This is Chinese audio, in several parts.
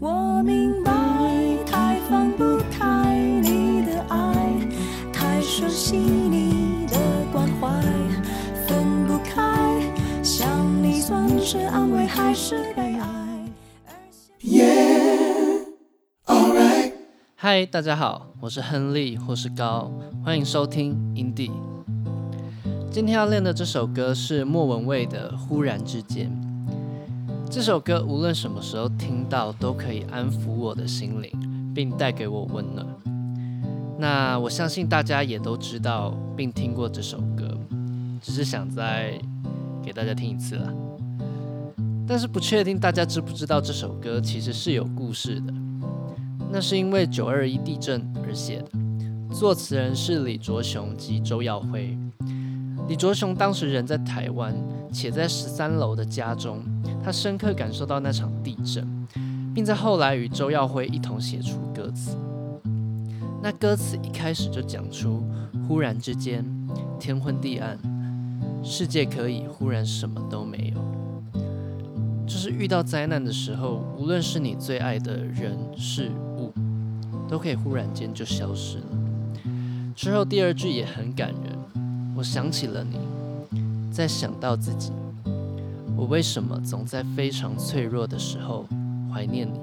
我明白，太放不开你的爱，太熟悉你的关怀，分不开，想你算是安慰还是悲哀？嗨，大家好，我是亨利，或是高，欢迎收听 Indie。今天要练的这首歌是莫文蔚的《忽然之间》。这首歌无论什么时候听到，都可以安抚我的心灵，并带给我温暖。那我相信大家也都知道并听过这首歌，只是想再给大家听一次啦。但是不确定大家知不知道这首歌其实是有故事的。那是因为九二一地震而写的，作词人是李卓雄及周耀辉。李卓雄当时人在台湾，且在十三楼的家中，他深刻感受到那场地震，并在后来与周耀辉一同写出歌词。那歌词一开始就讲出：忽然之间，天昏地暗，世界可以忽然什么都没有。就是遇到灾难的时候，无论是你最爱的人事物，都可以忽然间就消失了。之后第二句也很感人，我想起了你，再想到自己，我为什么总在非常脆弱的时候怀念你？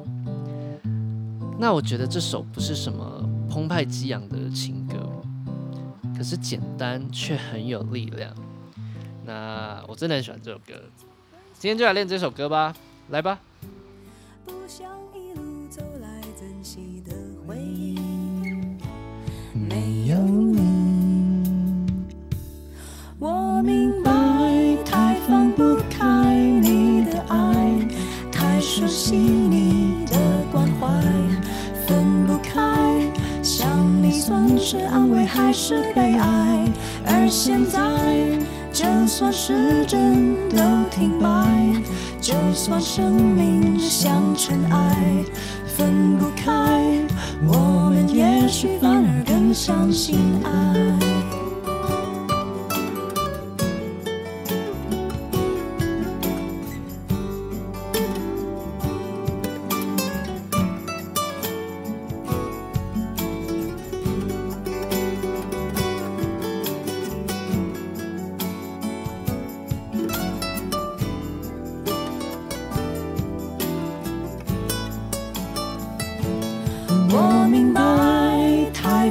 那我觉得这首不是什么澎湃激昂的情歌，可是简单却很有力量。那我真的很喜欢这首歌。今天就来练这首歌吧，来吧。是安慰还是悲哀？而现在。就算时针都停摆，就算生命像尘埃，分不开，我们也许反而更相信爱。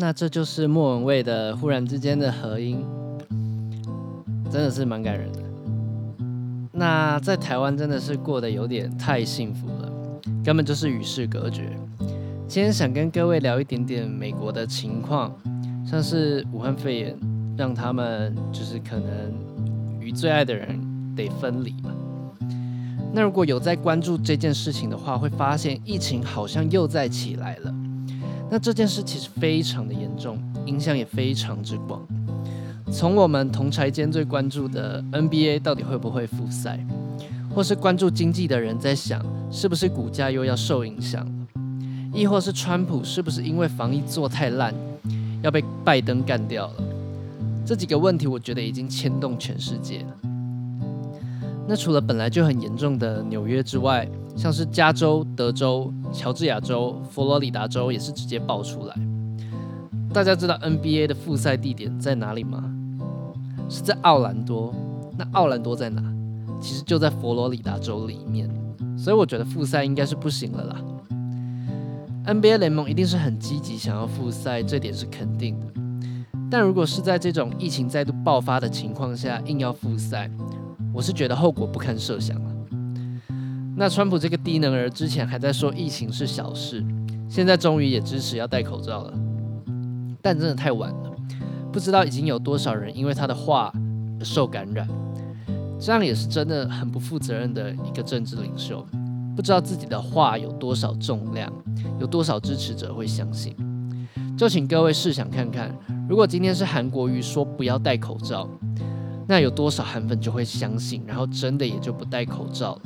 那这就是莫文蔚的忽然之间的合音，真的是蛮感人的。那在台湾真的是过得有点太幸福了，根本就是与世隔绝。今天想跟各位聊一点点美国的情况，像是武汉肺炎，让他们就是可能与最爱的人得分离吧。那如果有在关注这件事情的话，会发现疫情好像又在起来了。那这件事其实非常的严重，影响也非常之广。从我们同柴间最关注的 NBA 到底会不会复赛，或是关注经济的人在想，是不是股价又要受影响？亦或是川普是不是因为防疫做太烂，要被拜登干掉了？这几个问题，我觉得已经牵动全世界了。那除了本来就很严重的纽约之外，像是加州、德州、乔治亚州、佛罗里达州也是直接爆出来。大家知道 NBA 的复赛地点在哪里吗？是在奥兰多。那奥兰多在哪？其实就在佛罗里达州里面。所以我觉得复赛应该是不行了啦。NBA 联盟一定是很积极想要复赛，这点是肯定的。但如果是在这种疫情再度爆发的情况下硬要复赛，我是觉得后果不堪设想。那川普这个低能儿之前还在说疫情是小事，现在终于也支持要戴口罩了，但真的太晚了。不知道已经有多少人因为他的话受感染。这样也是真的很不负责任的一个政治领袖，不知道自己的话有多少重量，有多少支持者会相信。就请各位试想看看，如果今天是韩国瑜说不要戴口罩，那有多少韩粉就会相信，然后真的也就不戴口罩了。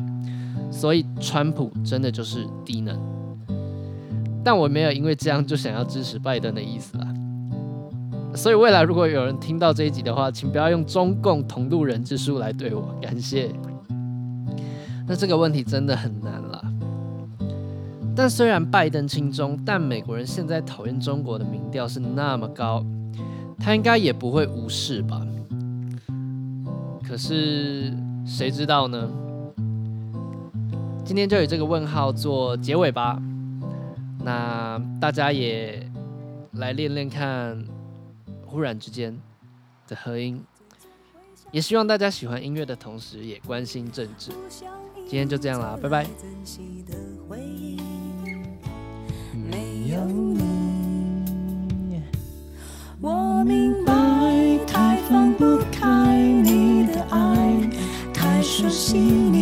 所以川普真的就是低能。但我没有因为这样就想要支持拜登的意思啊。所以未来如果有人听到这一集的话，请不要用中共同路人之术来对我，感谢。那这个问题真的很难了。但虽然拜登轻中，但美国人现在讨厌中国的民调是那么高，他应该也不会无视吧？可是谁知道呢？今天就以这个问号做结尾吧。那大家也来练练看。忽然之间的和音，也希望大家喜欢音乐的同时，也关心政治。今天就这样啦，拜拜。没有你，我明白，太放不开你的爱，太熟悉你